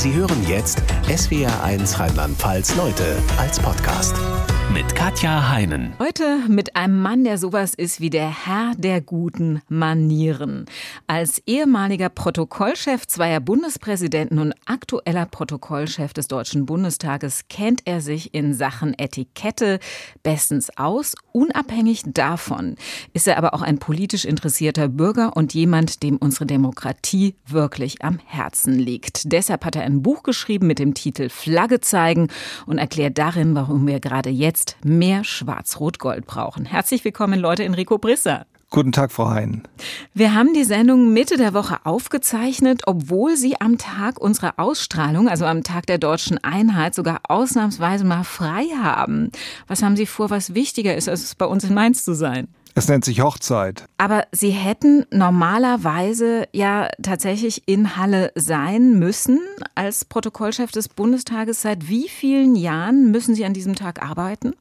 Sie hören jetzt SWR1 Rheinland-Pfalz Leute als Podcast mit Katja Heinen. Heute mit einem Mann, der sowas ist wie der Herr der guten Manieren. Als ehemaliger Protokollchef zweier Bundespräsidenten und aktueller Protokollchef des Deutschen Bundestages kennt er sich in Sachen Etikette bestens aus. Unabhängig davon ist er aber auch ein politisch interessierter Bürger und jemand, dem unsere Demokratie wirklich am Herzen liegt. Deshalb hat er ein Buch geschrieben mit dem Titel Flagge zeigen und erklärt darin, warum wir gerade jetzt jetzt mehr Schwarz-Rot-Gold brauchen. Herzlich willkommen, Leute, Enrico Brisser. Guten Tag, Frau Hein. Wir haben die Sendung Mitte der Woche aufgezeichnet, obwohl Sie am Tag unserer Ausstrahlung, also am Tag der deutschen Einheit, sogar ausnahmsweise mal frei haben. Was haben Sie vor, was wichtiger ist, als bei uns in Mainz zu sein? Es nennt sich Hochzeit. Aber Sie hätten normalerweise ja tatsächlich in Halle sein müssen als Protokollchef des Bundestages. Seit wie vielen Jahren müssen Sie an diesem Tag arbeiten?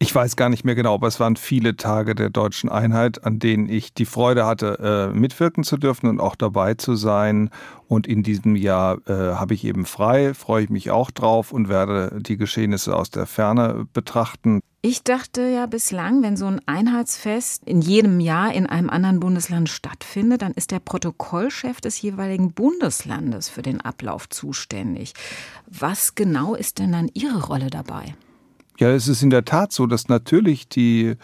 Ich weiß gar nicht mehr genau, aber es waren viele Tage der deutschen Einheit, an denen ich die Freude hatte, äh, mitwirken zu dürfen und auch dabei zu sein. Und in diesem Jahr äh, habe ich eben frei, freue ich mich auch drauf und werde die Geschehnisse aus der Ferne betrachten. Ich dachte ja bislang, wenn so ein Einheitsfest in jedem Jahr in einem anderen Bundesland stattfindet, dann ist der Protokollchef des jeweiligen Bundeslandes für den Ablauf zuständig. Was genau ist denn dann Ihre Rolle dabei? Ja, es ist in der Tat so, dass natürlich die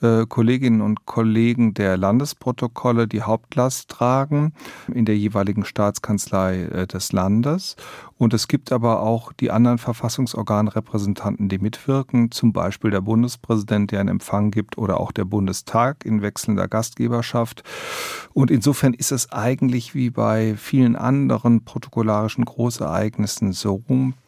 äh, Kolleginnen und Kollegen der Landesprotokolle die Hauptlast tragen in der jeweiligen Staatskanzlei äh, des Landes. Und es gibt aber auch die anderen Verfassungsorganrepräsentanten, die mitwirken, zum Beispiel der Bundespräsident, der einen Empfang gibt, oder auch der Bundestag in wechselnder Gastgeberschaft. Und insofern ist es eigentlich wie bei vielen anderen protokollarischen Großereignissen so,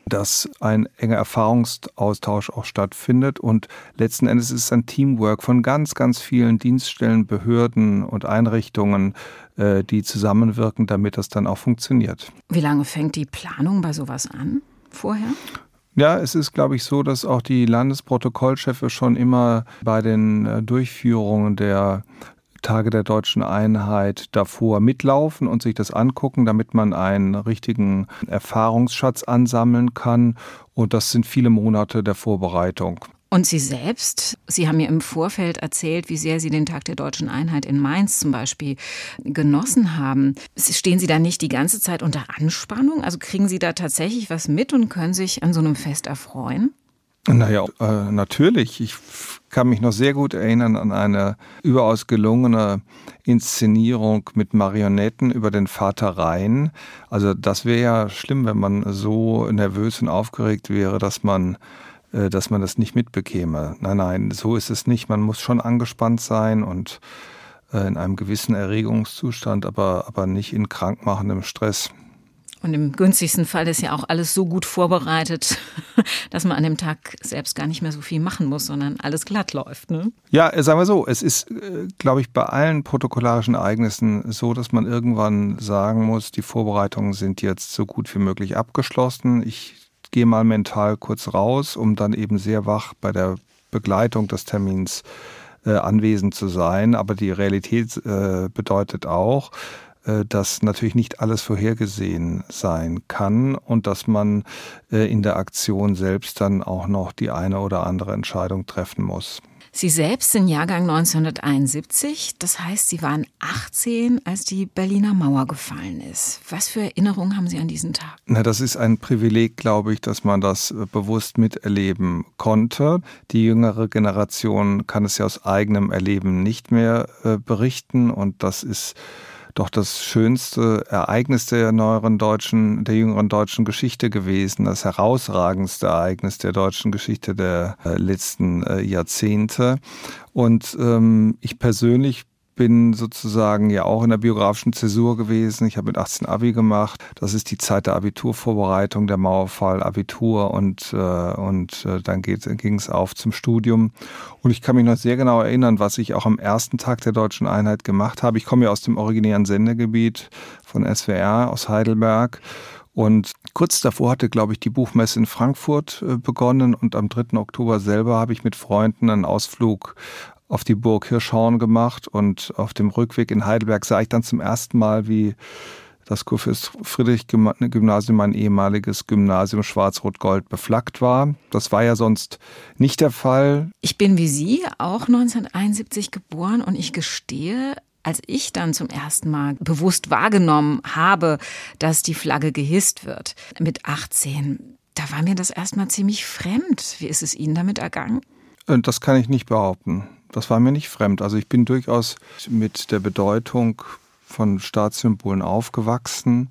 dass ein enger Erfahrungsaustausch auch stattfindet. Und letzten Endes ist es ein Teamwork von ganz, ganz vielen Dienststellen, Behörden und Einrichtungen, äh, die zusammenwirken, damit das dann auch funktioniert. Wie lange fängt die Planung bei sowas an? Vorher? Ja, es ist, glaube ich, so, dass auch die Landesprotokollchefe schon immer bei den äh, Durchführungen der Tage der deutschen Einheit davor mitlaufen und sich das angucken, damit man einen richtigen Erfahrungsschatz ansammeln kann. Und das sind viele Monate der Vorbereitung. Und Sie selbst, Sie haben mir im Vorfeld erzählt, wie sehr Sie den Tag der deutschen Einheit in Mainz zum Beispiel genossen haben. Stehen Sie da nicht die ganze Zeit unter Anspannung? Also kriegen Sie da tatsächlich was mit und können sich an so einem Fest erfreuen? Naja, äh, natürlich. Ich kann mich noch sehr gut erinnern an eine überaus gelungene Inszenierung mit Marionetten über den Vater Rhein. Also das wäre ja schlimm, wenn man so nervös und aufgeregt wäre, dass man äh, dass man das nicht mitbekäme. Nein, nein, so ist es nicht. Man muss schon angespannt sein und äh, in einem gewissen Erregungszustand, aber, aber nicht in krankmachendem Stress. Und im günstigsten Fall ist ja auch alles so gut vorbereitet, dass man an dem Tag selbst gar nicht mehr so viel machen muss, sondern alles glatt läuft. Ne? Ja, sagen wir so, es ist, äh, glaube ich, bei allen protokollarischen Ereignissen so, dass man irgendwann sagen muss, die Vorbereitungen sind jetzt so gut wie möglich abgeschlossen. Ich gehe mal mental kurz raus, um dann eben sehr wach bei der Begleitung des Termins äh, anwesend zu sein. Aber die Realität äh, bedeutet auch, dass natürlich nicht alles vorhergesehen sein kann und dass man äh, in der Aktion selbst dann auch noch die eine oder andere Entscheidung treffen muss. Sie selbst sind Jahrgang 1971, das heißt, Sie waren 18, als die Berliner Mauer gefallen ist. Was für Erinnerungen haben Sie an diesen Tag? Na, das ist ein Privileg, glaube ich, dass man das äh, bewusst miterleben konnte. Die jüngere Generation kann es ja aus eigenem Erleben nicht mehr berichten und das ist doch das schönste Ereignis der neueren deutschen, der jüngeren deutschen Geschichte gewesen, das herausragendste Ereignis der deutschen Geschichte der äh, letzten äh, Jahrzehnte. Und ähm, ich persönlich bin sozusagen ja auch in der biografischen Zäsur gewesen. Ich habe mit 18 Abi gemacht. Das ist die Zeit der Abiturvorbereitung, der Mauerfall, Abitur und, äh, und äh, dann ging es auf zum Studium. Und ich kann mich noch sehr genau erinnern, was ich auch am ersten Tag der deutschen Einheit gemacht habe. Ich komme ja aus dem originären Sendegebiet von SWR aus Heidelberg. Und kurz davor hatte, glaube ich, die Buchmesse in Frankfurt äh, begonnen und am 3. Oktober selber habe ich mit Freunden einen Ausflug auf die Burg Hirschhorn gemacht und auf dem Rückweg in Heidelberg sah ich dann zum ersten Mal, wie das Kurfürst Friedrich Gymnasium, ein ehemaliges Gymnasium Schwarz-Rot-Gold beflaggt war. Das war ja sonst nicht der Fall. Ich bin wie Sie auch 1971 geboren und ich gestehe, als ich dann zum ersten Mal bewusst wahrgenommen habe, dass die Flagge gehisst wird mit 18, da war mir das erstmal ziemlich fremd. Wie ist es Ihnen damit ergangen? Äh, das kann ich nicht behaupten. Das war mir nicht fremd. Also ich bin durchaus mit der Bedeutung von Staatssymbolen aufgewachsen.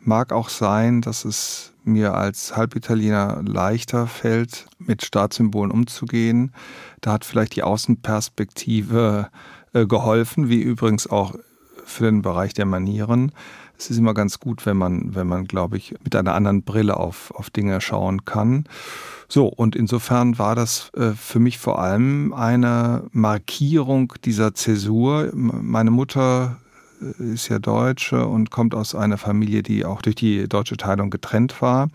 Mag auch sein, dass es mir als Halbitaliener leichter fällt, mit Staatssymbolen umzugehen. Da hat vielleicht die Außenperspektive äh, geholfen, wie übrigens auch für den Bereich der Manieren. Es ist immer ganz gut, wenn man, wenn man, glaube ich, mit einer anderen Brille auf, auf Dinge schauen kann. So, und insofern war das äh, für mich vor allem eine Markierung dieser Zäsur. Meine Mutter äh, ist ja Deutsche und kommt aus einer Familie, die auch durch die deutsche Teilung getrennt war.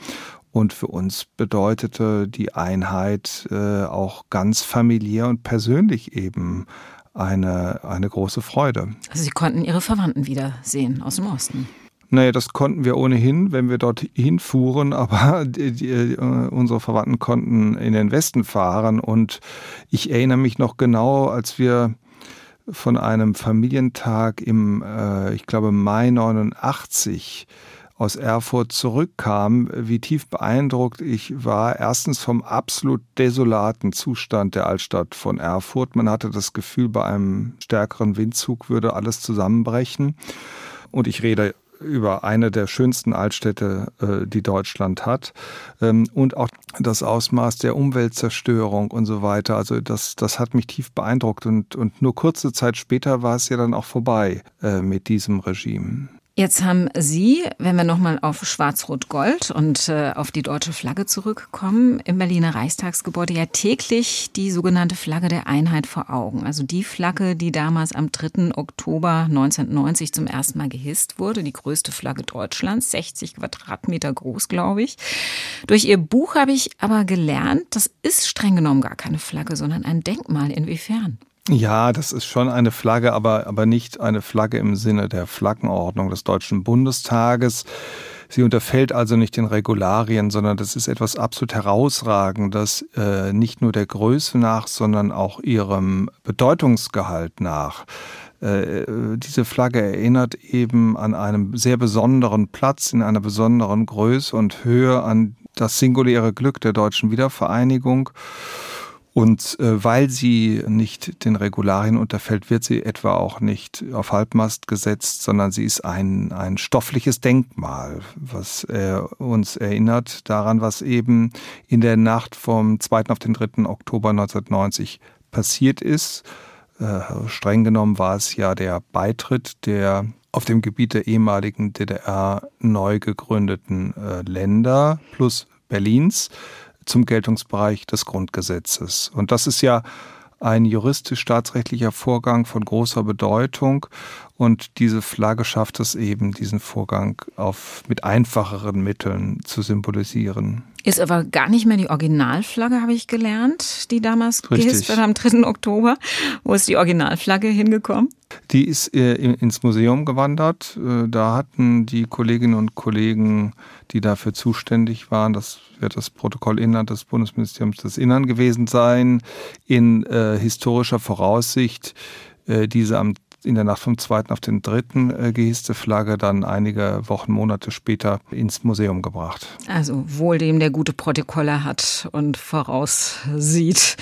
Und für uns bedeutete die Einheit äh, auch ganz familiär und persönlich eben eine, eine große Freude. Also Sie konnten Ihre Verwandten wiedersehen aus dem Osten. Naja, das konnten wir ohnehin, wenn wir dort hinfuhren, aber die, die, äh, unsere Verwandten konnten in den Westen fahren. Und ich erinnere mich noch genau, als wir von einem Familientag im, äh, ich glaube, Mai 89 aus Erfurt zurückkam, wie tief beeindruckt ich war. Erstens vom absolut desolaten Zustand der Altstadt von Erfurt. Man hatte das Gefühl, bei einem stärkeren Windzug würde alles zusammenbrechen. Und ich rede über eine der schönsten Altstädte, äh, die Deutschland hat. Ähm, und auch das Ausmaß der Umweltzerstörung und so weiter. Also das, das hat mich tief beeindruckt. Und, und nur kurze Zeit später war es ja dann auch vorbei äh, mit diesem Regime. Jetzt haben Sie, wenn wir nochmal auf Schwarz-Rot-Gold und äh, auf die deutsche Flagge zurückkommen, im Berliner Reichstagsgebäude ja täglich die sogenannte Flagge der Einheit vor Augen. Also die Flagge, die damals am 3. Oktober 1990 zum ersten Mal gehisst wurde, die größte Flagge Deutschlands, 60 Quadratmeter groß, glaube ich. Durch Ihr Buch habe ich aber gelernt, das ist streng genommen gar keine Flagge, sondern ein Denkmal. Inwiefern? Ja, das ist schon eine Flagge, aber, aber nicht eine Flagge im Sinne der Flaggenordnung des Deutschen Bundestages. Sie unterfällt also nicht den Regularien, sondern das ist etwas absolut herausragendes, äh, nicht nur der Größe nach, sondern auch ihrem Bedeutungsgehalt nach. Äh, diese Flagge erinnert eben an einem sehr besonderen Platz, in einer besonderen Größe und Höhe an das singuläre Glück der deutschen Wiedervereinigung. Und äh, weil sie nicht den Regularien unterfällt, wird sie etwa auch nicht auf Halbmast gesetzt, sondern sie ist ein, ein stoffliches Denkmal, was äh, uns erinnert daran, was eben in der Nacht vom 2. auf den 3. Oktober 1990 passiert ist. Äh, streng genommen war es ja der Beitritt der auf dem Gebiet der ehemaligen DDR neu gegründeten äh, Länder plus Berlins zum Geltungsbereich des Grundgesetzes. Und das ist ja ein juristisch-staatsrechtlicher Vorgang von großer Bedeutung und diese Flagge schafft es eben, diesen Vorgang auf, mit einfacheren Mitteln zu symbolisieren. Ist aber gar nicht mehr die Originalflagge, habe ich gelernt, die damals Richtig. gehisst wurde am 3. Oktober. Wo ist die Originalflagge hingekommen? Die ist äh, ins Museum gewandert. Äh, da hatten die Kolleginnen und Kollegen, die dafür zuständig waren, das wird das Protokoll Inland des Bundesministeriums des Innern gewesen sein, in äh, historischer Voraussicht äh, diese am in der Nacht vom 2. auf den 3. Äh, gehisste Flagge dann einige Wochen, Monate später ins Museum gebracht. Also wohl dem, der gute Protokolle hat und voraussieht,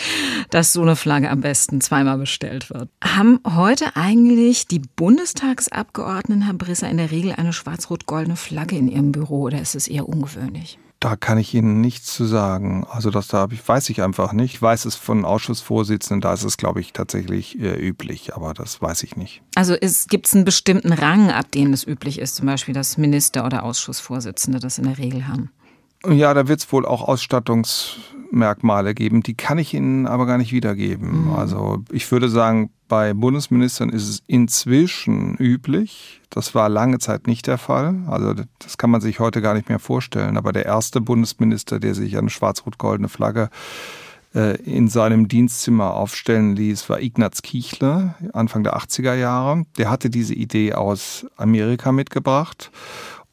dass so eine Flagge am besten zweimal bestellt wird. Haben heute eigentlich die Bundestagsabgeordneten, Herr Brisser, in der Regel eine schwarz-rot-goldene Flagge in ihrem Büro oder ist es eher ungewöhnlich? Da kann ich Ihnen nichts zu sagen. Also das da ich, weiß ich einfach nicht. Ich weiß es von Ausschussvorsitzenden, da ist es, glaube ich, tatsächlich äh, üblich, aber das weiß ich nicht. Also gibt es einen bestimmten Rang, ab dem es üblich ist, zum Beispiel, dass Minister oder Ausschussvorsitzende das in der Regel haben? Ja, da wird es wohl auch Ausstattungsmerkmale geben. Die kann ich Ihnen aber gar nicht wiedergeben. Mhm. Also ich würde sagen, bei Bundesministern ist es inzwischen üblich. Das war lange Zeit nicht der Fall. Also das kann man sich heute gar nicht mehr vorstellen. Aber der erste Bundesminister, der sich eine schwarz-rot-goldene Flagge äh, in seinem Dienstzimmer aufstellen ließ, war Ignaz Kichler, Anfang der 80er Jahre. Der hatte diese Idee aus Amerika mitgebracht.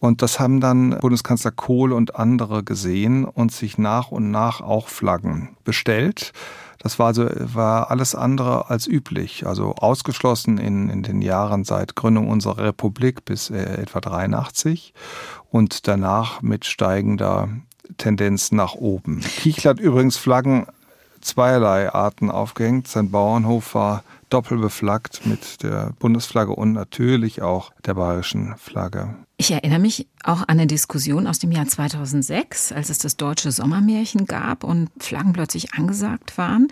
Und das haben dann Bundeskanzler Kohl und andere gesehen und sich nach und nach auch Flaggen bestellt. Das war, also, war alles andere als üblich. Also ausgeschlossen in, in den Jahren seit Gründung unserer Republik bis äh, etwa 83 und danach mit steigender Tendenz nach oben. Kichler hat übrigens Flaggen zweierlei Arten aufgehängt. Sein Bauernhof war doppelbeflaggt mit der Bundesflagge und natürlich auch der bayerischen Flagge. Ich erinnere mich auch an eine Diskussion aus dem Jahr 2006, als es das deutsche Sommermärchen gab und Flaggen plötzlich angesagt waren,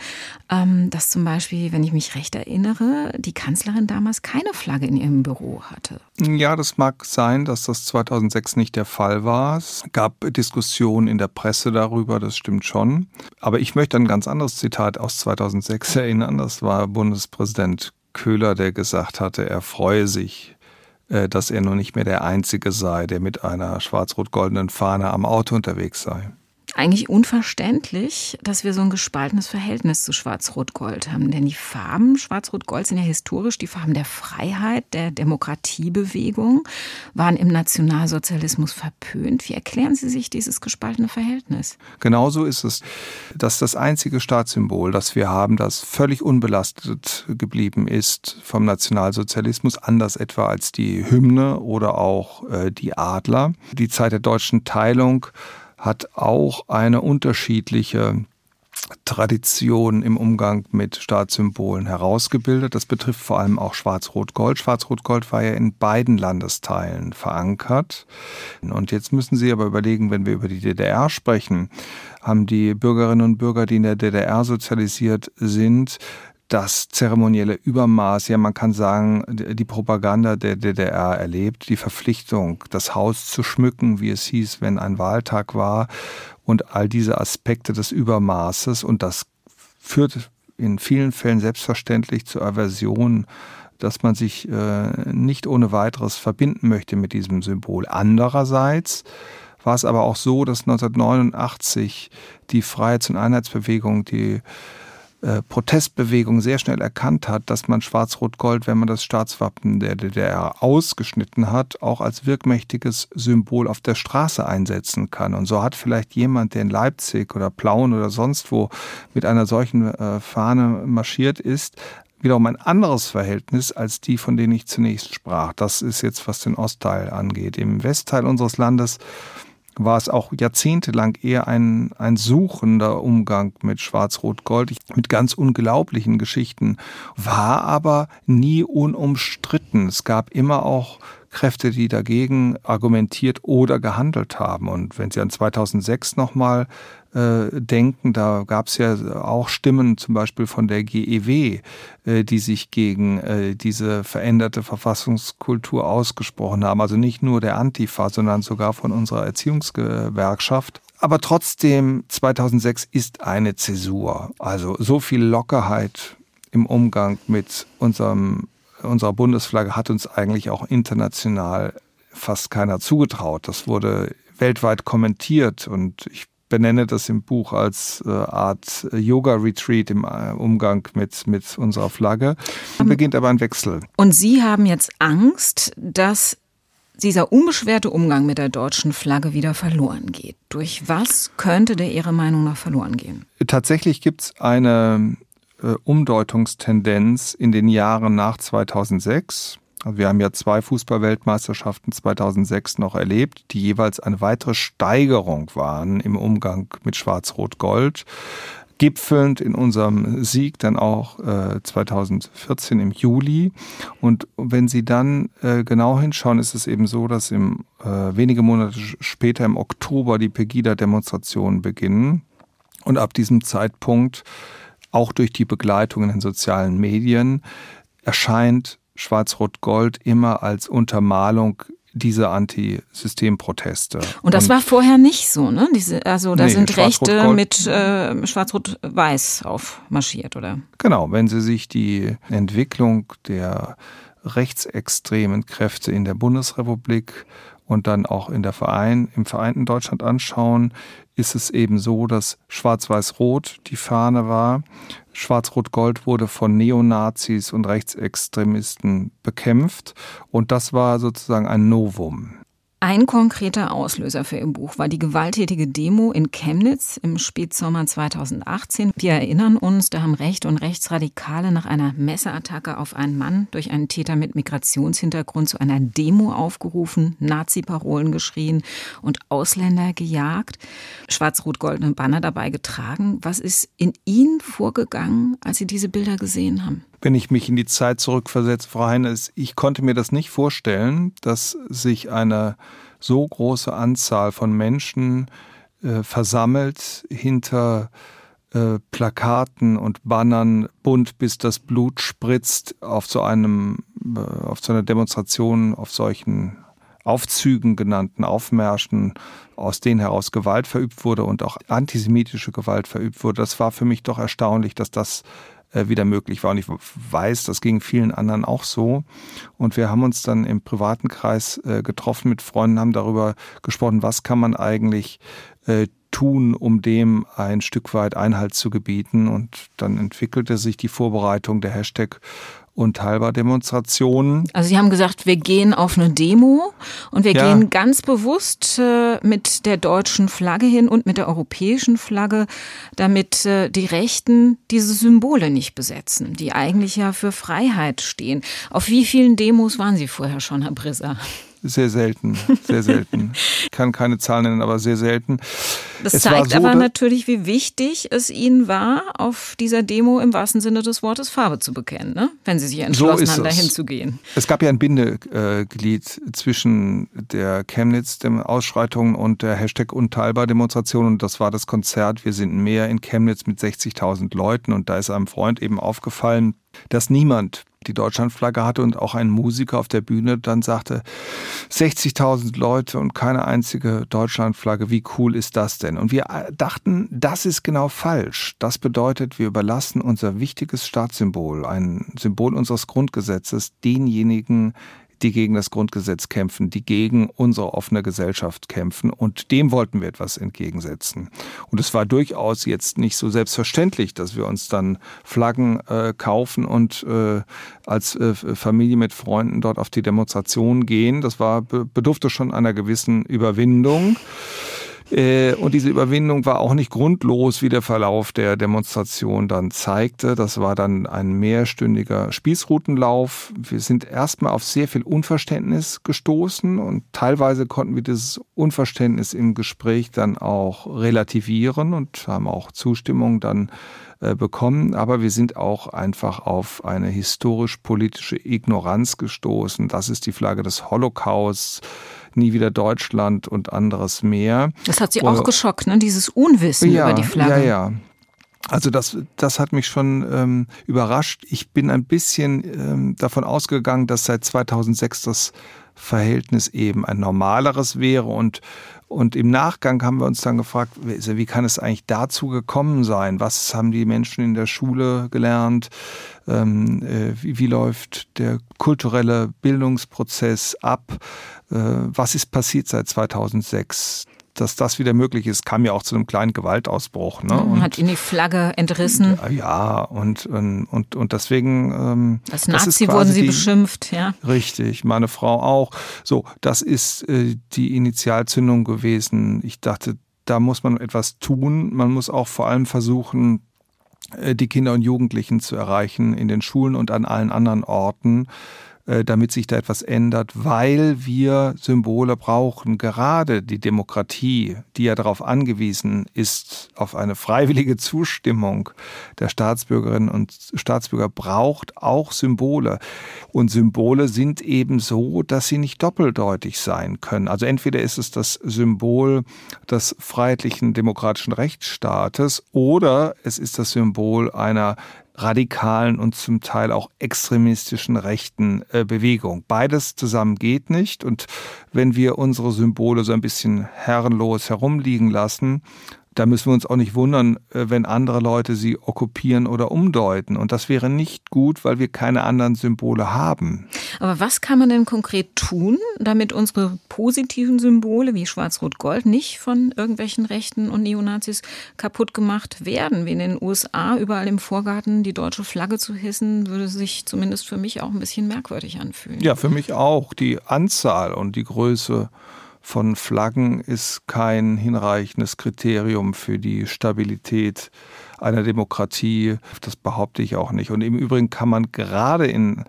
ähm, dass zum Beispiel, wenn ich mich recht erinnere, die Kanzlerin damals keine Flagge in ihrem Büro hatte. Ja, das mag sein, dass das 2006 nicht der Fall war. Es gab Diskussionen in der Presse darüber, das stimmt schon. Aber ich möchte ein ganz anderes Zitat aus 2006 erinnern. Das war Bundespräsident Köhler, der gesagt hatte, er freue sich dass er nun nicht mehr der Einzige sei, der mit einer schwarz-rot-goldenen Fahne am Auto unterwegs sei eigentlich unverständlich, dass wir so ein gespaltenes Verhältnis zu Schwarz-Rot-Gold haben. Denn die Farben Schwarz-Rot-Gold sind ja historisch die Farben der Freiheit, der Demokratiebewegung, waren im Nationalsozialismus verpönt. Wie erklären Sie sich dieses gespaltene Verhältnis? Genauso ist es. Das ist das einzige Staatssymbol, das wir haben, das völlig unbelastet geblieben ist vom Nationalsozialismus, anders etwa als die Hymne oder auch äh, die Adler. Die Zeit der deutschen Teilung hat auch eine unterschiedliche Tradition im Umgang mit Staatssymbolen herausgebildet. Das betrifft vor allem auch Schwarz-Rot-Gold. Schwarz-Rot-Gold war ja in beiden Landesteilen verankert. Und jetzt müssen Sie aber überlegen, wenn wir über die DDR sprechen, haben die Bürgerinnen und Bürger, die in der DDR sozialisiert sind, das zeremonielle Übermaß, ja man kann sagen, die Propaganda der DDR erlebt, die Verpflichtung, das Haus zu schmücken, wie es hieß, wenn ein Wahltag war und all diese Aspekte des Übermaßes und das führt in vielen Fällen selbstverständlich zur Aversion, dass man sich äh, nicht ohne weiteres verbinden möchte mit diesem Symbol. Andererseits war es aber auch so, dass 1989 die Freiheits- und Einheitsbewegung, die äh, Protestbewegung sehr schnell erkannt hat, dass man Schwarz-Rot-Gold, wenn man das Staatswappen der DDR ausgeschnitten hat, auch als wirkmächtiges Symbol auf der Straße einsetzen kann. Und so hat vielleicht jemand, der in Leipzig oder Plauen oder sonst wo mit einer solchen äh, Fahne marschiert ist, wiederum ein anderes Verhältnis als die, von denen ich zunächst sprach. Das ist jetzt, was den Ostteil angeht. Im Westteil unseres Landes war es auch jahrzehntelang eher ein, ein suchender Umgang mit Schwarz-Rot-Gold, mit ganz unglaublichen Geschichten, war aber nie unumstritten. Es gab immer auch Kräfte, die dagegen argumentiert oder gehandelt haben. Und wenn Sie an 2006 nochmal äh, denken, da gab es ja auch Stimmen zum Beispiel von der GEW, äh, die sich gegen äh, diese veränderte Verfassungskultur ausgesprochen haben. Also nicht nur der Antifa, sondern sogar von unserer Erziehungsgewerkschaft. Aber trotzdem, 2006 ist eine Zäsur. Also so viel Lockerheit im Umgang mit unserem unserer Bundesflagge hat uns eigentlich auch international fast keiner zugetraut. Das wurde weltweit kommentiert und ich benenne das im Buch als äh, Art Yoga-Retreat im äh, Umgang mit, mit unserer Flagge. Dann ähm, beginnt aber ein Wechsel. Und Sie haben jetzt Angst, dass dieser unbeschwerte Umgang mit der deutschen Flagge wieder verloren geht. Durch was könnte der Ihrer Meinung nach verloren gehen? Tatsächlich gibt es eine äh, Umdeutungstendenz in den Jahren nach 2006. Wir haben ja zwei Fußballweltmeisterschaften 2006 noch erlebt, die jeweils eine weitere Steigerung waren im Umgang mit Schwarz-Rot-Gold gipfelnd in unserem Sieg dann auch äh, 2014 im Juli. Und wenn Sie dann äh, genau hinschauen, ist es eben so, dass im, äh, wenige Monate später im Oktober die Pegida-Demonstrationen beginnen. Und ab diesem Zeitpunkt auch durch die Begleitung in den sozialen Medien, erscheint Schwarz-Rot-Gold immer als Untermalung dieser Antisystemproteste. Und das und war vorher nicht so, ne? Diese, also da nee, sind Rechte mit äh, Schwarz-Rot-Weiß aufmarschiert, oder? Genau, wenn Sie sich die Entwicklung der rechtsextremen Kräfte in der Bundesrepublik und dann auch in der Verein, im vereinten Deutschland anschauen, ist es eben so, dass Schwarz-Weiß-Rot die Fahne war. Schwarz-Rot-Gold wurde von Neonazis und Rechtsextremisten bekämpft und das war sozusagen ein Novum. Ein konkreter Auslöser für Ihr Buch war die gewalttätige Demo in Chemnitz im Spätsommer 2018. Wir erinnern uns, da haben Recht und Rechtsradikale nach einer Messerattacke auf einen Mann durch einen Täter mit Migrationshintergrund zu einer Demo aufgerufen, Nazi-Parolen geschrien und Ausländer gejagt, schwarz-rot-goldene Banner dabei getragen. Was ist in Ihnen vorgegangen, als Sie diese Bilder gesehen haben? Wenn ich mich in die Zeit zurückversetze, Frau Heines, ich konnte mir das nicht vorstellen, dass sich eine so große Anzahl von Menschen äh, versammelt hinter äh, Plakaten und Bannern bunt bis das Blut spritzt auf so einem äh, auf so einer Demonstration auf solchen Aufzügen genannten Aufmärschen, aus denen heraus Gewalt verübt wurde und auch antisemitische Gewalt verübt wurde. Das war für mich doch erstaunlich, dass das äh, wieder möglich war. Und ich weiß, das ging vielen anderen auch so. Und wir haben uns dann im privaten Kreis äh, getroffen mit Freunden, haben darüber gesprochen, was kann man eigentlich äh, tun, um dem ein Stück weit Einhalt zu gebieten. Und dann entwickelte sich die Vorbereitung der Hashtag unteilbar Demonstrationen. Also Sie haben gesagt, wir gehen auf eine Demo und wir ja. gehen ganz bewusst äh, mit der deutschen Flagge hin und mit der europäischen Flagge, damit äh, die Rechten diese Symbole nicht besetzen, die eigentlich ja für Freiheit stehen. Auf wie vielen Demos waren Sie vorher schon, Herr Brisser? Sehr selten, sehr selten. Ich kann keine Zahlen nennen, aber sehr selten. Das es zeigt so, aber natürlich, wie wichtig es Ihnen war, auf dieser Demo im wahrsten Sinne des Wortes Farbe zu bekennen, ne? wenn Sie sich entschlossen so haben, dahin zu gehen. Es gab ja ein Bindeglied zwischen der Chemnitz-Ausschreitung und der Hashtag Unteilbar-Demonstration und das war das Konzert Wir sind mehr in Chemnitz mit 60.000 Leuten und da ist einem Freund eben aufgefallen, dass niemand die Deutschlandflagge hatte und auch ein Musiker auf der Bühne dann sagte, 60.000 Leute und keine einzige Deutschlandflagge, wie cool ist das denn? Und wir dachten, das ist genau falsch. Das bedeutet, wir überlassen unser wichtiges Staatssymbol, ein Symbol unseres Grundgesetzes, denjenigen, die gegen das Grundgesetz kämpfen, die gegen unsere offene Gesellschaft kämpfen. Und dem wollten wir etwas entgegensetzen. Und es war durchaus jetzt nicht so selbstverständlich, dass wir uns dann Flaggen äh, kaufen und äh, als äh, Familie mit Freunden dort auf die Demonstration gehen. Das war bedurfte schon einer gewissen Überwindung. Äh, und diese Überwindung war auch nicht grundlos, wie der Verlauf der Demonstration dann zeigte. Das war dann ein mehrstündiger Spießrutenlauf. Wir sind erstmal auf sehr viel Unverständnis gestoßen und teilweise konnten wir dieses Unverständnis im Gespräch dann auch relativieren und haben auch Zustimmung dann äh, bekommen, aber wir sind auch einfach auf eine historisch-politische Ignoranz gestoßen. Das ist die Flagge des Holocausts nie wieder Deutschland und anderes mehr. Das hat Sie auch geschockt, ne? dieses Unwissen ja, über die Flagge. Ja, ja. Also das, das hat mich schon ähm, überrascht. Ich bin ein bisschen ähm, davon ausgegangen, dass seit 2006 das Verhältnis eben ein normaleres wäre und und im Nachgang haben wir uns dann gefragt, wie kann es eigentlich dazu gekommen sein? Was haben die Menschen in der Schule gelernt? Ähm, äh, wie, wie, läuft der kulturelle Bildungsprozess ab? Äh, was ist passiert seit 2006? Dass das wieder möglich ist, kam ja auch zu einem kleinen Gewaltausbruch. Ne? Und, hat ihn die Flagge entrissen. Ja, und, und, und deswegen. Ähm, Als Nazi wurden sie die, beschimpft, ja. Richtig, meine Frau auch. So, das ist äh, die Initialzündung gewesen. Ich dachte, da muss man etwas tun. Man muss auch vor allem versuchen, äh, die Kinder und Jugendlichen zu erreichen in den Schulen und an allen anderen Orten damit sich da etwas ändert, weil wir Symbole brauchen. Gerade die Demokratie, die ja darauf angewiesen ist, auf eine freiwillige Zustimmung der Staatsbürgerinnen und Staatsbürger, braucht auch Symbole. Und Symbole sind eben so, dass sie nicht doppeldeutig sein können. Also entweder ist es das Symbol des freiheitlichen demokratischen Rechtsstaates oder es ist das Symbol einer radikalen und zum Teil auch extremistischen rechten äh, Bewegung. Beides zusammen geht nicht. Und wenn wir unsere Symbole so ein bisschen herrenlos herumliegen lassen, da müssen wir uns auch nicht wundern, äh, wenn andere Leute sie okkupieren oder umdeuten. Und das wäre nicht gut, weil wir keine anderen Symbole haben. Aber was kann man denn konkret tun, damit unsere positiven Symbole wie Schwarz-Rot-Gold nicht von irgendwelchen Rechten und Neonazis kaputt gemacht werden? Wie in den USA überall im Vorgarten die deutsche Flagge zu hissen, würde sich zumindest für mich auch ein bisschen merkwürdig anfühlen. Ja, für mich auch. Die Anzahl und die Größe von Flaggen ist kein hinreichendes Kriterium für die Stabilität einer Demokratie. Das behaupte ich auch nicht. Und im Übrigen kann man gerade in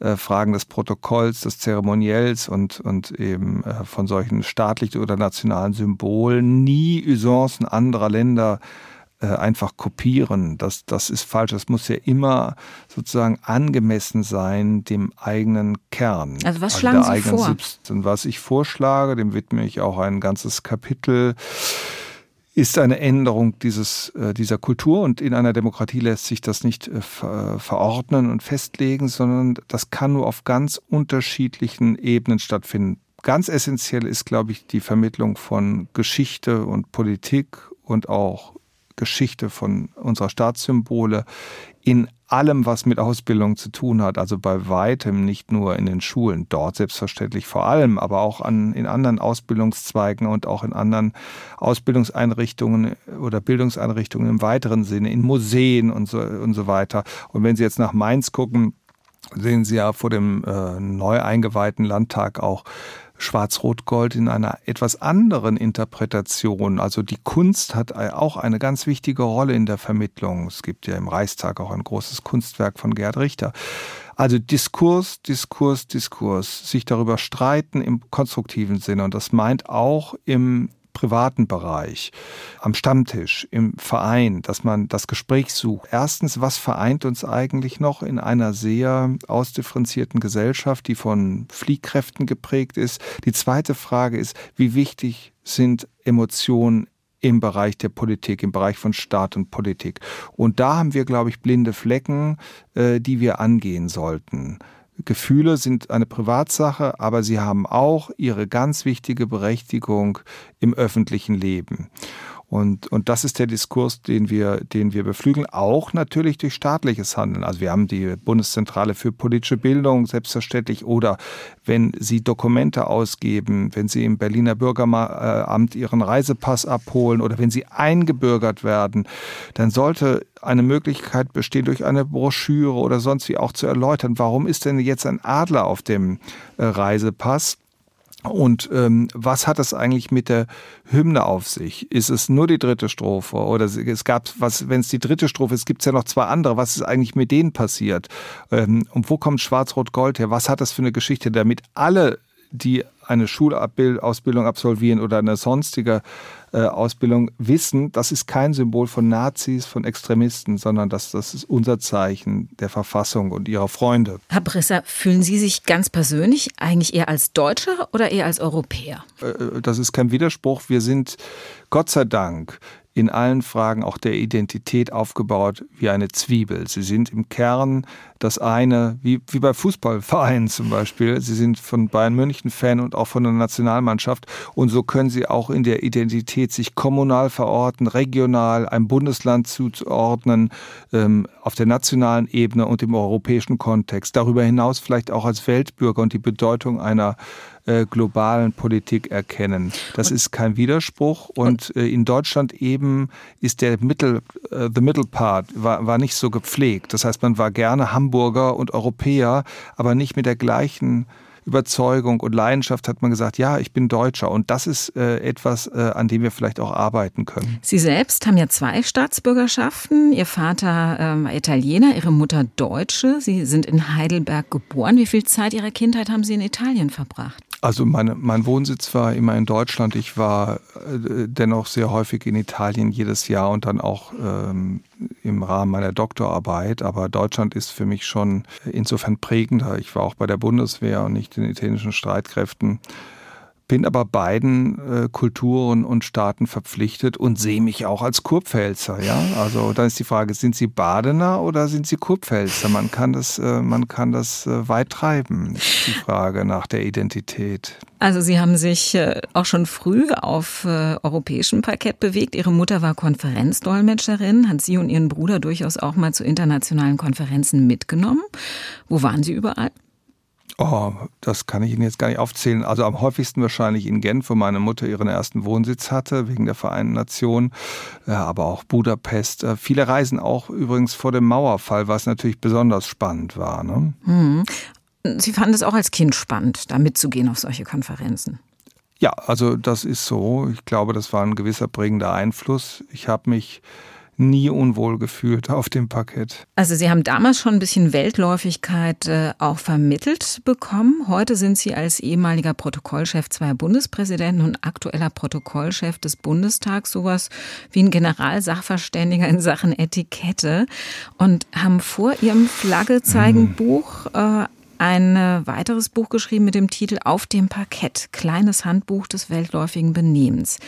äh, Fragen des Protokolls, des Zeremoniells und, und eben äh, von solchen staatlichen oder nationalen Symbolen nie Usancen anderer Länder einfach kopieren. Das, das ist falsch. Das muss ja immer sozusagen angemessen sein dem eigenen Kern. Also was also schlagen Sie vor? Substanz. Was ich vorschlage, dem widme ich auch ein ganzes Kapitel ist eine Änderung dieses, äh, dieser Kultur und in einer Demokratie lässt sich das nicht äh, verordnen und festlegen, sondern das kann nur auf ganz unterschiedlichen Ebenen stattfinden. Ganz essentiell ist, glaube ich, die Vermittlung von Geschichte und Politik und auch Geschichte von unserer Staatssymbole in allem, was mit Ausbildung zu tun hat, also bei weitem nicht nur in den Schulen, dort selbstverständlich vor allem, aber auch an, in anderen Ausbildungszweigen und auch in anderen Ausbildungseinrichtungen oder Bildungseinrichtungen im weiteren Sinne, in Museen und so, und so weiter. Und wenn Sie jetzt nach Mainz gucken, sehen Sie ja vor dem äh, neu eingeweihten Landtag auch Schwarz-Rot-Gold in einer etwas anderen Interpretation. Also die Kunst hat auch eine ganz wichtige Rolle in der Vermittlung. Es gibt ja im Reichstag auch ein großes Kunstwerk von Gerd Richter. Also Diskurs, Diskurs, Diskurs, sich darüber streiten im konstruktiven Sinne. Und das meint auch im privaten Bereich, am Stammtisch, im Verein, dass man das Gespräch sucht. Erstens, was vereint uns eigentlich noch in einer sehr ausdifferenzierten Gesellschaft, die von Fliehkräften geprägt ist? Die zweite Frage ist, wie wichtig sind Emotionen im Bereich der Politik, im Bereich von Staat und Politik. Und da haben wir, glaube ich, blinde Flecken, äh, die wir angehen sollten. Gefühle sind eine Privatsache, aber sie haben auch ihre ganz wichtige Berechtigung im öffentlichen Leben. Und, und das ist der Diskurs, den wir, den wir beflügeln, auch natürlich durch staatliches Handeln. Also wir haben die Bundeszentrale für politische Bildung selbstverständlich oder wenn Sie Dokumente ausgeben, wenn Sie im Berliner Bürgeramt Ihren Reisepass abholen oder wenn Sie eingebürgert werden, dann sollte eine Möglichkeit bestehen, durch eine Broschüre oder sonst wie auch zu erläutern, warum ist denn jetzt ein Adler auf dem äh, Reisepass? Und ähm, was hat das eigentlich mit der Hymne auf sich? Ist es nur die dritte Strophe oder es gab was, wenn es die dritte Strophe ist, gibt es ja noch zwei andere. Was ist eigentlich mit denen passiert? Ähm, und wo kommt Schwarz-Rot-Gold her? Was hat das für eine Geschichte, damit alle, die eine Schulausbildung absolvieren oder eine sonstige äh, Ausbildung wissen, das ist kein Symbol von Nazis, von Extremisten, sondern das, das ist unser Zeichen der Verfassung und ihrer Freunde. Herr Brisser, fühlen Sie sich ganz persönlich eigentlich eher als Deutscher oder eher als Europäer? Äh, äh, das ist kein Widerspruch. Wir sind Gott sei Dank in allen Fragen auch der Identität aufgebaut wie eine Zwiebel. Sie sind im Kern das eine, wie, wie bei Fußballvereinen zum Beispiel. Sie sind von Bayern München Fan und auch von der Nationalmannschaft. Und so können sie auch in der Identität sich kommunal verorten, regional, einem Bundesland zuzuordnen, ähm, auf der nationalen Ebene und im europäischen Kontext. Darüber hinaus vielleicht auch als Weltbürger und die Bedeutung einer äh, globalen Politik erkennen. Das ist kein Widerspruch und äh, in Deutschland eben ist der Mittel, äh, the middle part war, war nicht so gepflegt. Das heißt, man war gerne Hamburger und Europäer, aber nicht mit der gleichen Überzeugung und Leidenschaft hat man gesagt, ja, ich bin Deutscher. Und das ist äh, etwas, äh, an dem wir vielleicht auch arbeiten können. Sie selbst haben ja zwei Staatsbürgerschaften. Ihr Vater ähm, Italiener, Ihre Mutter Deutsche. Sie sind in Heidelberg geboren. Wie viel Zeit Ihrer Kindheit haben Sie in Italien verbracht? Also meine, mein Wohnsitz war immer in Deutschland. Ich war äh, dennoch sehr häufig in Italien jedes Jahr und dann auch ähm, im Rahmen meiner Doktorarbeit. Aber Deutschland ist für mich schon insofern prägender. Ich war auch bei der Bundeswehr und nicht den italienischen Streitkräften bin aber beiden äh, Kulturen und Staaten verpflichtet und sehe mich auch als Kurpfälzer. Ja, also dann ist die Frage: Sind Sie Badener oder sind Sie Kurpfälzer? Man kann das, äh, man kann das äh, weit treiben. Die Frage nach der Identität. Also Sie haben sich äh, auch schon früh auf äh, europäischem Parkett bewegt. Ihre Mutter war Konferenzdolmetscherin, hat Sie und Ihren Bruder durchaus auch mal zu internationalen Konferenzen mitgenommen. Wo waren Sie überall? Oh, das kann ich Ihnen jetzt gar nicht aufzählen. Also am häufigsten wahrscheinlich in Genf, wo meine Mutter ihren ersten Wohnsitz hatte, wegen der Vereinten Nationen, ja, aber auch Budapest. Äh, viele Reisen auch übrigens vor dem Mauerfall, was natürlich besonders spannend war. Ne? Hm. Sie fanden es auch als Kind spannend, da mitzugehen auf solche Konferenzen. Ja, also das ist so. Ich glaube, das war ein gewisser prägender Einfluss. Ich habe mich nie unwohl gefühlt auf dem Parkett. Also Sie haben damals schon ein bisschen Weltläufigkeit äh, auch vermittelt bekommen. Heute sind Sie als ehemaliger Protokollchef zweier Bundespräsidenten und aktueller Protokollchef des Bundestags sowas wie ein Generalsachverständiger in Sachen Etikette und haben vor Ihrem Flagge-Zeigen-Buch äh, ein äh, weiteres Buch geschrieben mit dem Titel Auf dem Parkett, kleines Handbuch des weltläufigen Benehmens.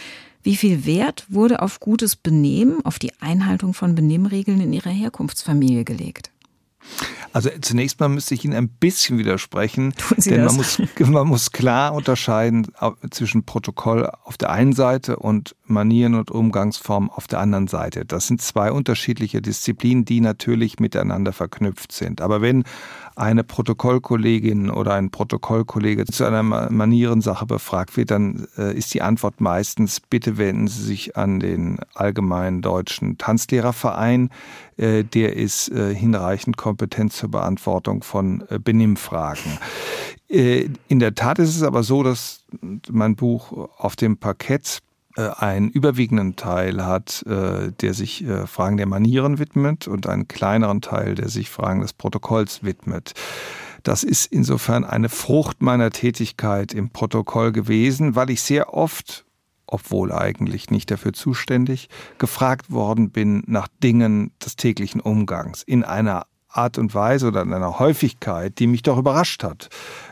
Wie viel Wert wurde auf gutes Benehmen, auf die Einhaltung von Benimmregeln in Ihrer Herkunftsfamilie gelegt? Also zunächst mal müsste ich Ihnen ein bisschen widersprechen, denn man muss, man muss klar unterscheiden zwischen Protokoll auf der einen Seite und Manieren und Umgangsformen auf der anderen Seite. Das sind zwei unterschiedliche Disziplinen, die natürlich miteinander verknüpft sind. Aber wenn eine Protokollkollegin oder ein Protokollkollege zu einer Manierensache befragt wird, dann äh, ist die Antwort meistens, bitte wenden Sie sich an den Allgemeinen Deutschen Tanzlehrerverein. Äh, der ist äh, hinreichend kompetent zur Beantwortung von Benimmfragen. In der Tat ist es aber so, dass mein Buch auf dem Parkett äh, einen überwiegenden Teil hat, äh, der sich äh, Fragen der Manieren widmet und einen kleineren Teil, der sich Fragen des Protokolls widmet. Das ist insofern eine Frucht meiner Tätigkeit im Protokoll gewesen, weil ich sehr oft, obwohl eigentlich nicht dafür zuständig, gefragt worden bin nach Dingen des täglichen Umgangs in einer Art und Weise oder in einer Häufigkeit, die mich doch überrascht hat,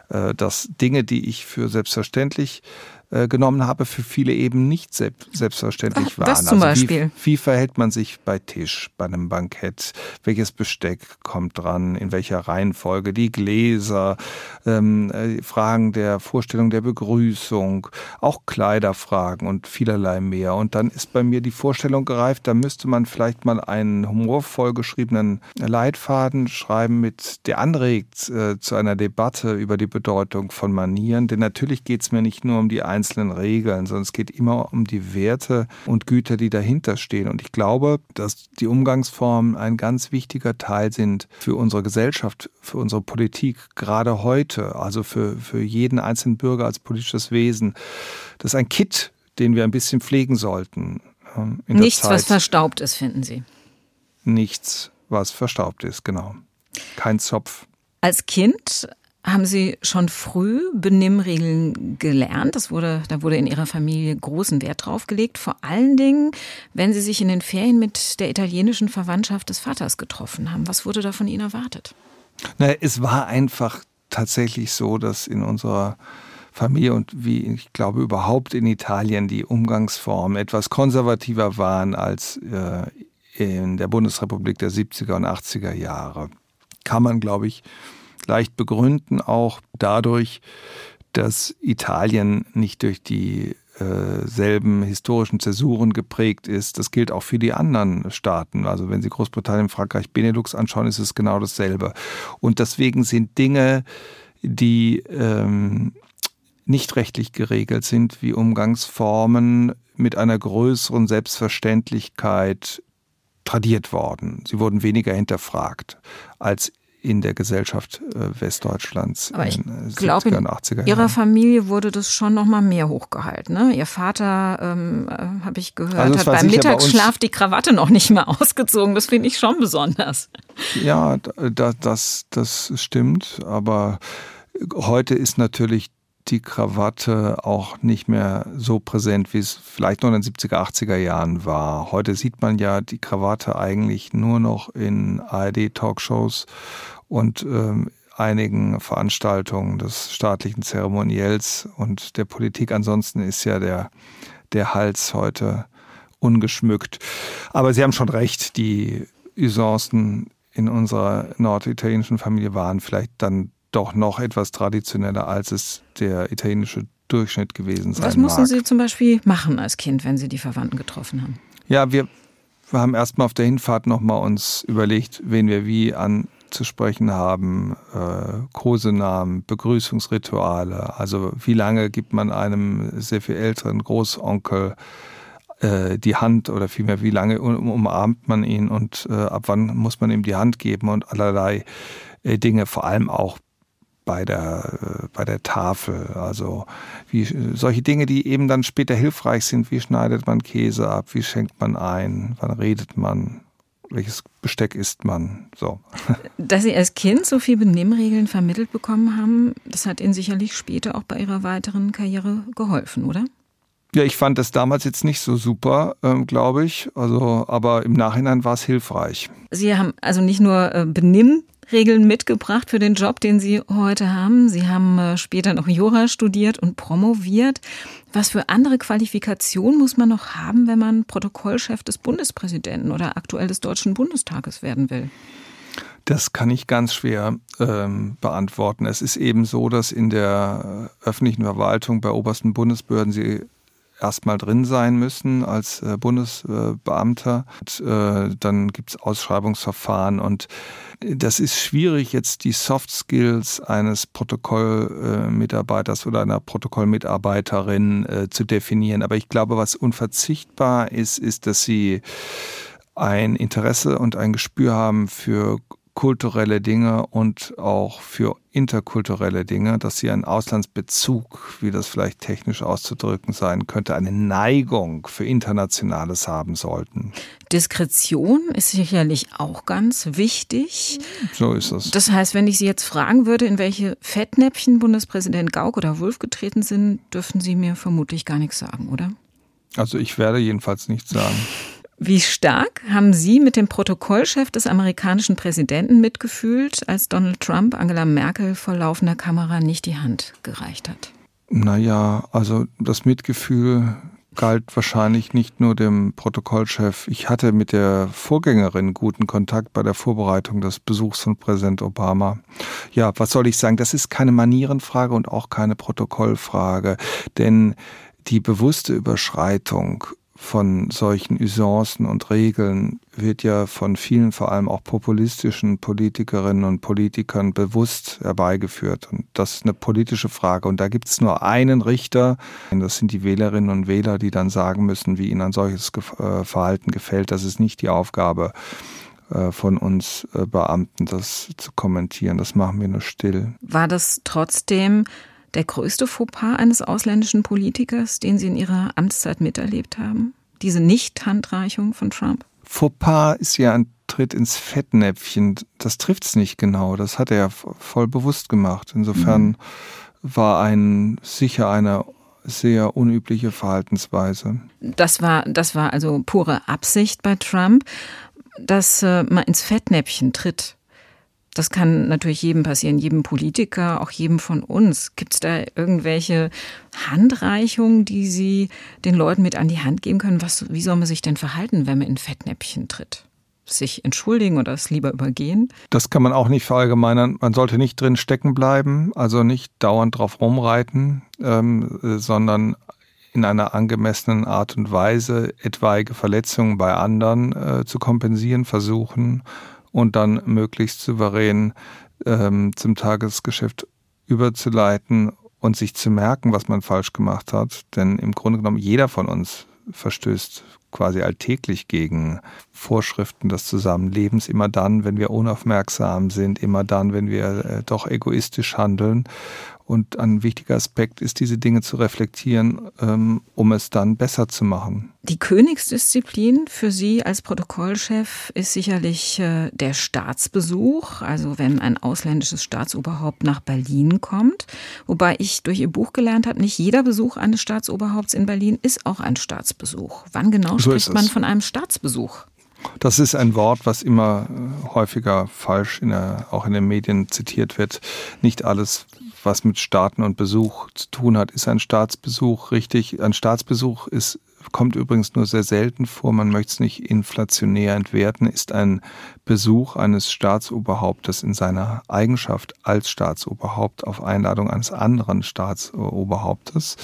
dass Dinge, die ich für selbstverständlich äh, genommen habe, für viele eben nicht selbstverständlich waren. Das zum also Wie, wie verhält man sich bei Tisch, bei einem Bankett? Welches Besteck kommt dran? In welcher Reihenfolge? Die Gläser, ähm, äh, Fragen der Vorstellung der Begrüßung, auch Kleiderfragen und vielerlei mehr. Und dann ist bei mir die Vorstellung gereift, da müsste man vielleicht mal einen humorvoll geschriebenen Leitfaden schreiben, mit der anregt äh, zu einer Debatte über die Bedeutung von Manieren. Denn natürlich geht es mir nicht nur um die Einzelnen, einzelnen Regeln, sondern es geht immer um die Werte und Güter, die dahinter stehen. Und ich glaube, dass die Umgangsformen ein ganz wichtiger Teil sind für unsere Gesellschaft, für unsere Politik, gerade heute, also für, für jeden einzelnen Bürger als politisches Wesen. Das ist ein Kit, den wir ein bisschen pflegen sollten. Ähm, Nichts, was verstaubt ist, finden Sie. Nichts, was verstaubt ist, genau. Kein Zopf. Als Kind haben Sie schon früh Benimmregeln gelernt? Das wurde, da wurde in Ihrer Familie großen Wert drauf gelegt. Vor allen Dingen, wenn Sie sich in den Ferien mit der italienischen Verwandtschaft des Vaters getroffen haben. Was wurde da von Ihnen erwartet? Na, es war einfach tatsächlich so, dass in unserer Familie und wie ich glaube überhaupt in Italien die Umgangsformen etwas konservativer waren als äh, in der Bundesrepublik der 70er und 80er Jahre. Kann man, glaube ich, leicht begründen, auch dadurch, dass Italien nicht durch die äh, selben historischen Zäsuren geprägt ist. Das gilt auch für die anderen Staaten. Also wenn Sie Großbritannien, Frankreich, Benelux anschauen, ist es genau dasselbe. Und deswegen sind Dinge, die ähm, nicht rechtlich geregelt sind, wie Umgangsformen mit einer größeren Selbstverständlichkeit tradiert worden. Sie wurden weniger hinterfragt als in der Gesellschaft äh, Westdeutschlands Aber ich in glaube, in Ihrer Familie wurde das schon noch mal mehr hochgehalten. Ne? Ihr Vater, ähm, äh, habe ich gehört, also hat beim Mittagsschlaf die Krawatte noch nicht mehr ausgezogen. Das finde ich schon besonders. Ja, das, das, das stimmt. Aber heute ist natürlich die Krawatte auch nicht mehr so präsent, wie es vielleicht noch in den 70er, 80er Jahren war. Heute sieht man ja die Krawatte eigentlich nur noch in ARD-Talkshows und ähm, einigen Veranstaltungen des staatlichen Zeremoniells und der Politik. Ansonsten ist ja der, der Hals heute ungeschmückt. Aber Sie haben schon recht, die Usancen in unserer norditalienischen Familie waren vielleicht dann doch noch etwas traditioneller, als es der italienische Durchschnitt gewesen sein Was mussten mag. Sie zum Beispiel machen als Kind, wenn Sie die Verwandten getroffen haben? Ja, wir, wir haben erstmal auf der Hinfahrt nochmal uns überlegt, wen wir wie anzusprechen haben, äh, Kosenamen, Begrüßungsrituale, also wie lange gibt man einem sehr viel älteren Großonkel äh, die Hand oder vielmehr wie lange umarmt man ihn und äh, ab wann muss man ihm die Hand geben und allerlei äh, Dinge, vor allem auch bei der, äh, bei der Tafel. Also wie, solche Dinge, die eben dann später hilfreich sind. Wie schneidet man Käse ab? Wie schenkt man ein? Wann redet man? Welches Besteck isst man? So. Dass Sie als Kind so viel Benimmregeln vermittelt bekommen haben, das hat Ihnen sicherlich später auch bei Ihrer weiteren Karriere geholfen, oder? Ja, ich fand das damals jetzt nicht so super, ähm, glaube ich. Also, aber im Nachhinein war es hilfreich. Sie haben also nicht nur äh, Benimm Regeln mitgebracht für den Job, den Sie heute haben. Sie haben äh, später noch Jura studiert und promoviert. Was für andere Qualifikationen muss man noch haben, wenn man Protokollchef des Bundespräsidenten oder aktuell des Deutschen Bundestages werden will? Das kann ich ganz schwer ähm, beantworten. Es ist eben so, dass in der öffentlichen Verwaltung bei obersten Bundesbehörden sie erstmal drin sein müssen als äh, Bundesbeamter. Und, äh, dann gibt es Ausschreibungsverfahren und das ist schwierig, jetzt die Soft Skills eines Protokollmitarbeiters oder einer Protokollmitarbeiterin äh, zu definieren. Aber ich glaube, was unverzichtbar ist, ist, dass sie ein Interesse und ein Gespür haben für kulturelle Dinge und auch für interkulturelle Dinge, dass sie einen Auslandsbezug, wie das vielleicht technisch auszudrücken sein könnte, eine Neigung für Internationales haben sollten. Diskretion ist sicherlich auch ganz wichtig. So ist es. Das heißt, wenn ich Sie jetzt fragen würde, in welche Fettnäpfchen Bundespräsident Gauck oder Wulff getreten sind, dürften Sie mir vermutlich gar nichts sagen, oder? Also ich werde jedenfalls nichts sagen. Wie stark haben Sie mit dem Protokollchef des amerikanischen Präsidenten mitgefühlt, als Donald Trump Angela Merkel vor laufender Kamera nicht die Hand gereicht hat? Naja, also das Mitgefühl galt wahrscheinlich nicht nur dem Protokollchef. Ich hatte mit der Vorgängerin guten Kontakt bei der Vorbereitung des Besuchs von Präsident Obama. Ja, was soll ich sagen? Das ist keine Manierenfrage und auch keine Protokollfrage, denn die bewusste Überschreitung von solchen Usancen und Regeln wird ja von vielen, vor allem auch populistischen Politikerinnen und Politikern bewusst herbeigeführt. Und das ist eine politische Frage. Und da gibt es nur einen Richter. Das sind die Wählerinnen und Wähler, die dann sagen müssen, wie ihnen ein solches äh, Verhalten gefällt. Das ist nicht die Aufgabe äh, von uns äh, Beamten, das zu kommentieren. Das machen wir nur still. War das trotzdem der größte Fauxpas eines ausländischen Politikers, den Sie in Ihrer Amtszeit miterlebt haben? Diese Nicht-Handreichung von Trump? Fauxpas ist ja ein Tritt ins Fettnäpfchen. Das trifft es nicht genau. Das hat er ja voll bewusst gemacht. Insofern mhm. war ein sicher eine sehr unübliche Verhaltensweise. Das war, das war also pure Absicht bei Trump, dass äh, man ins Fettnäpfchen tritt. Das kann natürlich jedem passieren, jedem Politiker, auch jedem von uns. Gibt es da irgendwelche Handreichungen, die Sie den Leuten mit an die Hand geben können? Was, wie soll man sich denn verhalten, wenn man in Fettnäpfchen tritt? Sich entschuldigen oder es lieber übergehen? Das kann man auch nicht verallgemeinern. Man sollte nicht drin stecken bleiben, also nicht dauernd drauf rumreiten, ähm, sondern in einer angemessenen Art und Weise etwaige Verletzungen bei anderen äh, zu kompensieren versuchen und dann möglichst souverän ähm, zum Tagesgeschäft überzuleiten und sich zu merken, was man falsch gemacht hat. Denn im Grunde genommen jeder von uns verstößt quasi alltäglich gegen Vorschriften des Zusammenlebens, immer dann, wenn wir unaufmerksam sind, immer dann, wenn wir äh, doch egoistisch handeln. Und ein wichtiger Aspekt ist, diese Dinge zu reflektieren, ähm, um es dann besser zu machen. Die Königsdisziplin für Sie als Protokollchef ist sicherlich äh, der Staatsbesuch, also wenn ein ausländisches Staatsoberhaupt nach Berlin kommt. Wobei ich durch Ihr Buch gelernt habe, nicht jeder Besuch eines Staatsoberhaupts in Berlin ist auch ein Staatsbesuch. Wann genau so spricht man von einem Staatsbesuch? Das ist ein Wort, was immer äh, häufiger falsch in der, auch in den Medien zitiert wird. Nicht alles, was mit Staaten und Besuch zu tun hat, ist ein Staatsbesuch. Richtig, ein Staatsbesuch ist kommt übrigens nur sehr selten vor, man möchte es nicht inflationär entwerten, ist ein Besuch eines Staatsoberhauptes in seiner Eigenschaft als Staatsoberhaupt auf Einladung eines anderen Staatsoberhauptes.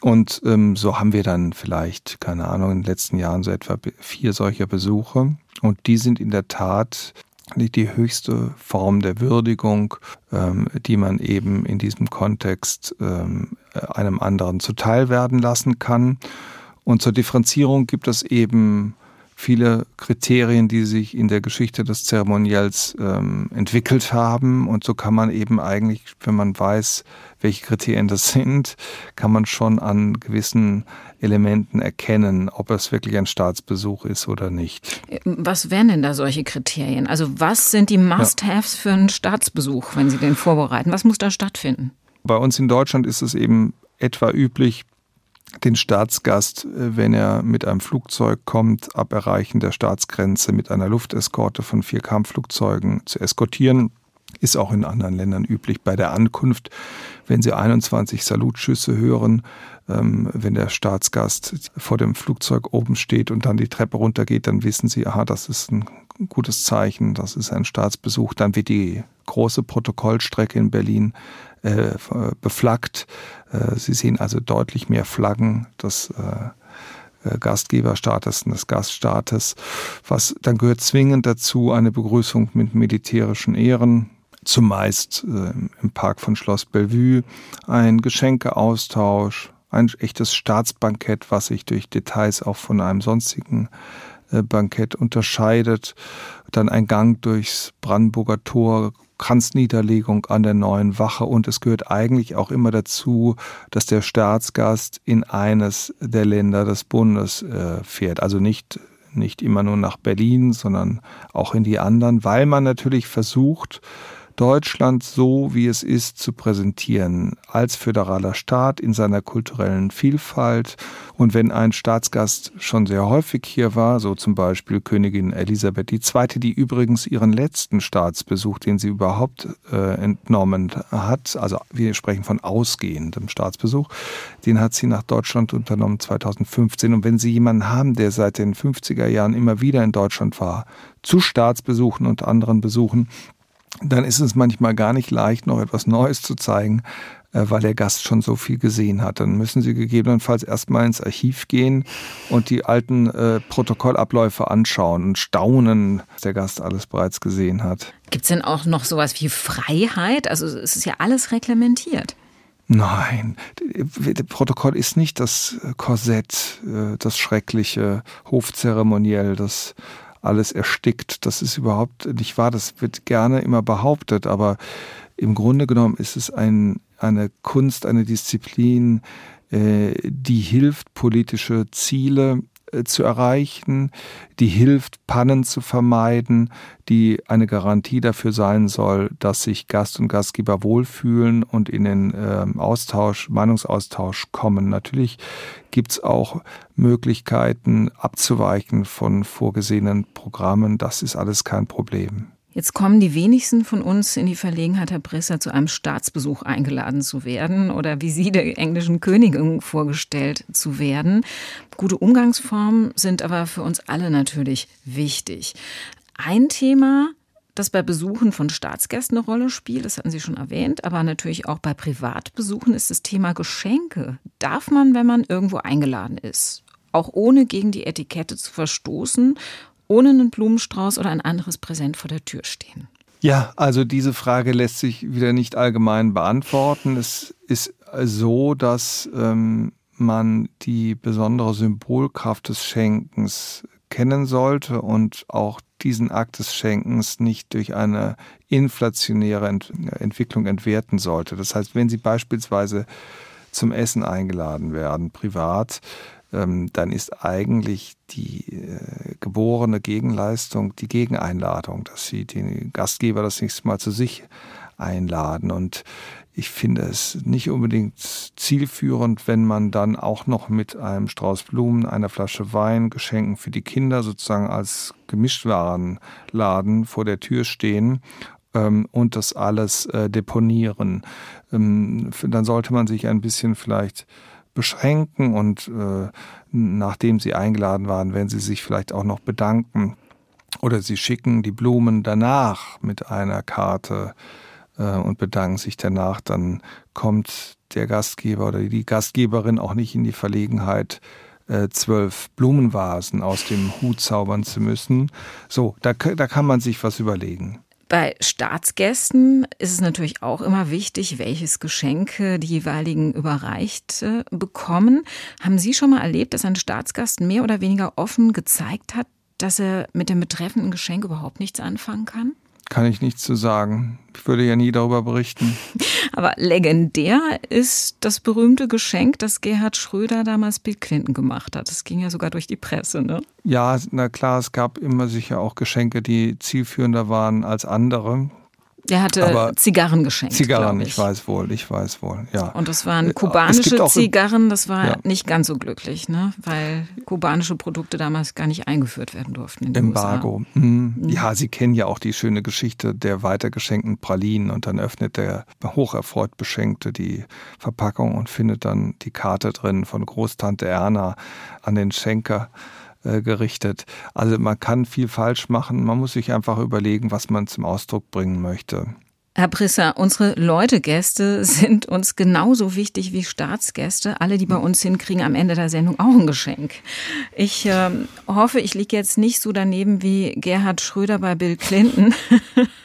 Und ähm, so haben wir dann vielleicht, keine Ahnung, in den letzten Jahren so etwa vier solcher Besuche. Und die sind in der Tat die höchste Form der Würdigung, ähm, die man eben in diesem Kontext ähm, einem anderen zuteil werden lassen kann. Und zur Differenzierung gibt es eben viele Kriterien, die sich in der Geschichte des Zeremoniells ähm, entwickelt haben. Und so kann man eben eigentlich, wenn man weiß, welche Kriterien das sind, kann man schon an gewissen Elementen erkennen, ob es wirklich ein Staatsbesuch ist oder nicht. Was wären denn da solche Kriterien? Also was sind die Must-Haves für einen Staatsbesuch, wenn Sie den vorbereiten? Was muss da stattfinden? Bei uns in Deutschland ist es eben etwa üblich, den Staatsgast, äh, wenn er mit einem Flugzeug kommt, ab Erreichen der Staatsgrenze mit einer Lufteskorte von vier Kampfflugzeugen zu eskortieren. Ist auch in anderen Ländern üblich. Bei der Ankunft, wenn Sie 21 Salutschüsse hören, ähm, wenn der Staatsgast vor dem Flugzeug oben steht und dann die Treppe runtergeht, dann wissen Sie, aha, das ist ein gutes Zeichen, das ist ein Staatsbesuch. Dann wird die große Protokollstrecke in Berlin äh, beflaggt. Äh, Sie sehen also deutlich mehr Flaggen des äh, Gastgeberstaates und des Gaststaates. Was dann gehört zwingend dazu eine Begrüßung mit militärischen Ehren, zumeist im Park von Schloss Bellevue, ein Geschenkeaustausch, ein echtes Staatsbankett, was sich durch Details auch von einem sonstigen Bankett unterscheidet. Dann ein Gang durchs Brandenburger Tor, Kranzniederlegung an der neuen Wache und es gehört eigentlich auch immer dazu, dass der Staatsgast in eines der Länder des Bundes äh, fährt. Also nicht, nicht immer nur nach Berlin, sondern auch in die anderen, weil man natürlich versucht, Deutschland so, wie es ist, zu präsentieren, als föderaler Staat in seiner kulturellen Vielfalt. Und wenn ein Staatsgast schon sehr häufig hier war, so zum Beispiel Königin Elisabeth II., die übrigens ihren letzten Staatsbesuch, den sie überhaupt äh, entnommen hat, also wir sprechen von ausgehendem Staatsbesuch, den hat sie nach Deutschland unternommen 2015. Und wenn Sie jemanden haben, der seit den 50er Jahren immer wieder in Deutschland war, zu Staatsbesuchen und anderen Besuchen, dann ist es manchmal gar nicht leicht, noch etwas Neues zu zeigen, äh, weil der Gast schon so viel gesehen hat. Dann müssen Sie gegebenenfalls erstmal ins Archiv gehen und die alten äh, Protokollabläufe anschauen und staunen, was der Gast alles bereits gesehen hat. Gibt es denn auch noch sowas wie Freiheit? Also es ist ja alles reglementiert. Nein, das Protokoll ist nicht das Korsett, äh, das schreckliche Hofzeremoniell, das alles erstickt. Das ist überhaupt nicht wahr. Das wird gerne immer behauptet, aber im Grunde genommen ist es ein, eine Kunst, eine Disziplin, äh, die hilft, politische Ziele zu erreichen, die hilft, Pannen zu vermeiden, die eine Garantie dafür sein soll, dass sich Gast und Gastgeber wohlfühlen und in den äh, Austausch, Meinungsaustausch kommen. Natürlich gibt es auch Möglichkeiten abzuweichen von vorgesehenen Programmen. Das ist alles kein Problem. Jetzt kommen die wenigsten von uns in die Verlegenheit, Herr Brisser, zu einem Staatsbesuch eingeladen zu werden oder wie Sie der englischen Königin vorgestellt zu werden. Gute Umgangsformen sind aber für uns alle natürlich wichtig. Ein Thema, das bei Besuchen von Staatsgästen eine Rolle spielt, das hatten Sie schon erwähnt, aber natürlich auch bei Privatbesuchen ist das Thema Geschenke. Darf man, wenn man irgendwo eingeladen ist, auch ohne gegen die Etikette zu verstoßen ohne einen Blumenstrauß oder ein anderes Präsent vor der Tür stehen? Ja, also diese Frage lässt sich wieder nicht allgemein beantworten. Es ist so, dass ähm, man die besondere Symbolkraft des Schenkens kennen sollte und auch diesen Akt des Schenkens nicht durch eine inflationäre Ent Entwicklung entwerten sollte. Das heißt, wenn Sie beispielsweise zum Essen eingeladen werden, privat, dann ist eigentlich die äh, geborene Gegenleistung die Gegeneinladung, dass sie den Gastgeber das nächste Mal zu sich einladen. Und ich finde es nicht unbedingt zielführend, wenn man dann auch noch mit einem Strauß Blumen, einer Flasche Wein, Geschenken für die Kinder sozusagen als Gemischtwarenladen vor der Tür stehen ähm, und das alles äh, deponieren. Ähm, dann sollte man sich ein bisschen vielleicht beschränken und äh, nachdem sie eingeladen waren, wenn sie sich vielleicht auch noch bedanken oder sie schicken die Blumen danach mit einer Karte äh, und bedanken sich danach, dann kommt der Gastgeber oder die Gastgeberin auch nicht in die Verlegenheit, äh, zwölf Blumenvasen aus dem Hut zaubern zu müssen. So, da, da kann man sich was überlegen. Bei Staatsgästen ist es natürlich auch immer wichtig, welches Geschenk die jeweiligen überreicht äh, bekommen. Haben Sie schon mal erlebt, dass ein Staatsgast mehr oder weniger offen gezeigt hat, dass er mit dem betreffenden Geschenk überhaupt nichts anfangen kann? Kann ich nichts zu sagen. Ich würde ja nie darüber berichten. Aber legendär ist das berühmte Geschenk, das Gerhard Schröder damals Bill Clinton gemacht hat. Das ging ja sogar durch die Presse, ne? Ja, na klar, es gab immer sicher auch Geschenke, die zielführender waren als andere. Der hatte Aber Zigarren geschenkt. Zigarren, ich. ich. weiß wohl, ich weiß wohl, ja. Und das waren äh, kubanische Zigarren, das war ja. nicht ganz so glücklich, ne? weil kubanische Produkte damals gar nicht eingeführt werden durften. In Embargo. Mhm. Mhm. Ja, Sie kennen ja auch die schöne Geschichte der weitergeschenkten Pralinen und dann öffnet der hocherfreut Beschenkte die Verpackung und findet dann die Karte drin von Großtante Erna an den Schenker. Äh, gerichtet. Also man kann viel falsch machen, man muss sich einfach überlegen, was man zum Ausdruck bringen möchte. Herr Prisser, unsere Leute-Gäste sind uns genauso wichtig wie Staatsgäste. Alle, die bei uns sind, kriegen am Ende der Sendung auch ein Geschenk. Ich äh, hoffe, ich liege jetzt nicht so daneben wie Gerhard Schröder bei Bill Clinton.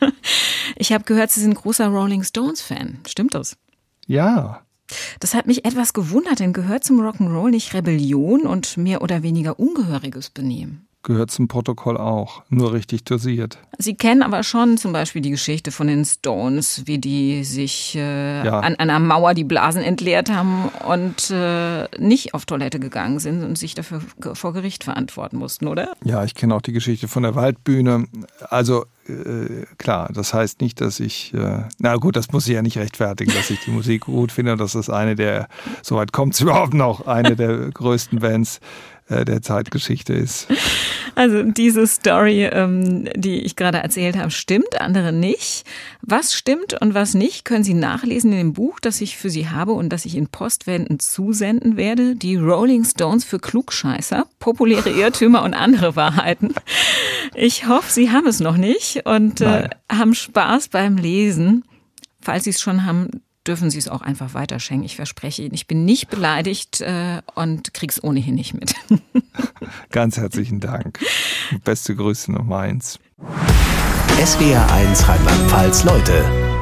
ich habe gehört, Sie sind großer Rolling Stones-Fan. Stimmt das? Ja, das hat mich etwas gewundert, denn gehört zum Rock'n'Roll nicht Rebellion und mehr oder weniger ungehöriges Benehmen? Gehört zum Protokoll auch, nur richtig dosiert. Sie kennen aber schon zum Beispiel die Geschichte von den Stones, wie die sich äh, ja. an einer Mauer die Blasen entleert haben und äh, nicht auf Toilette gegangen sind und sich dafür vor Gericht verantworten mussten, oder? Ja, ich kenne auch die Geschichte von der Waldbühne. Also äh, klar, das heißt nicht, dass ich, äh, na gut, das muss ich ja nicht rechtfertigen, dass ich die Musik gut finde. Das ist eine der, soweit kommt es überhaupt noch, eine der größten Bands äh, der Zeitgeschichte ist. Also diese Story, ähm, die ich gerade erzählt habe, stimmt, andere nicht. Was stimmt und was nicht, können Sie nachlesen in dem Buch, das ich für Sie habe und das ich in Postwänden zusenden werde. Die Rolling Stones für Klugscheißer, populäre Irrtümer und andere Wahrheiten. Ich hoffe, Sie haben es noch nicht und äh, haben Spaß beim Lesen. Falls Sie es schon haben, dürfen Sie es auch einfach weiterschenken. Ich verspreche Ihnen, ich bin nicht beleidigt äh, und krieg's ohnehin nicht mit. Ganz herzlichen Dank. Beste Grüße Nummer eins. SWR 1 Rheinland-Pfalz Leute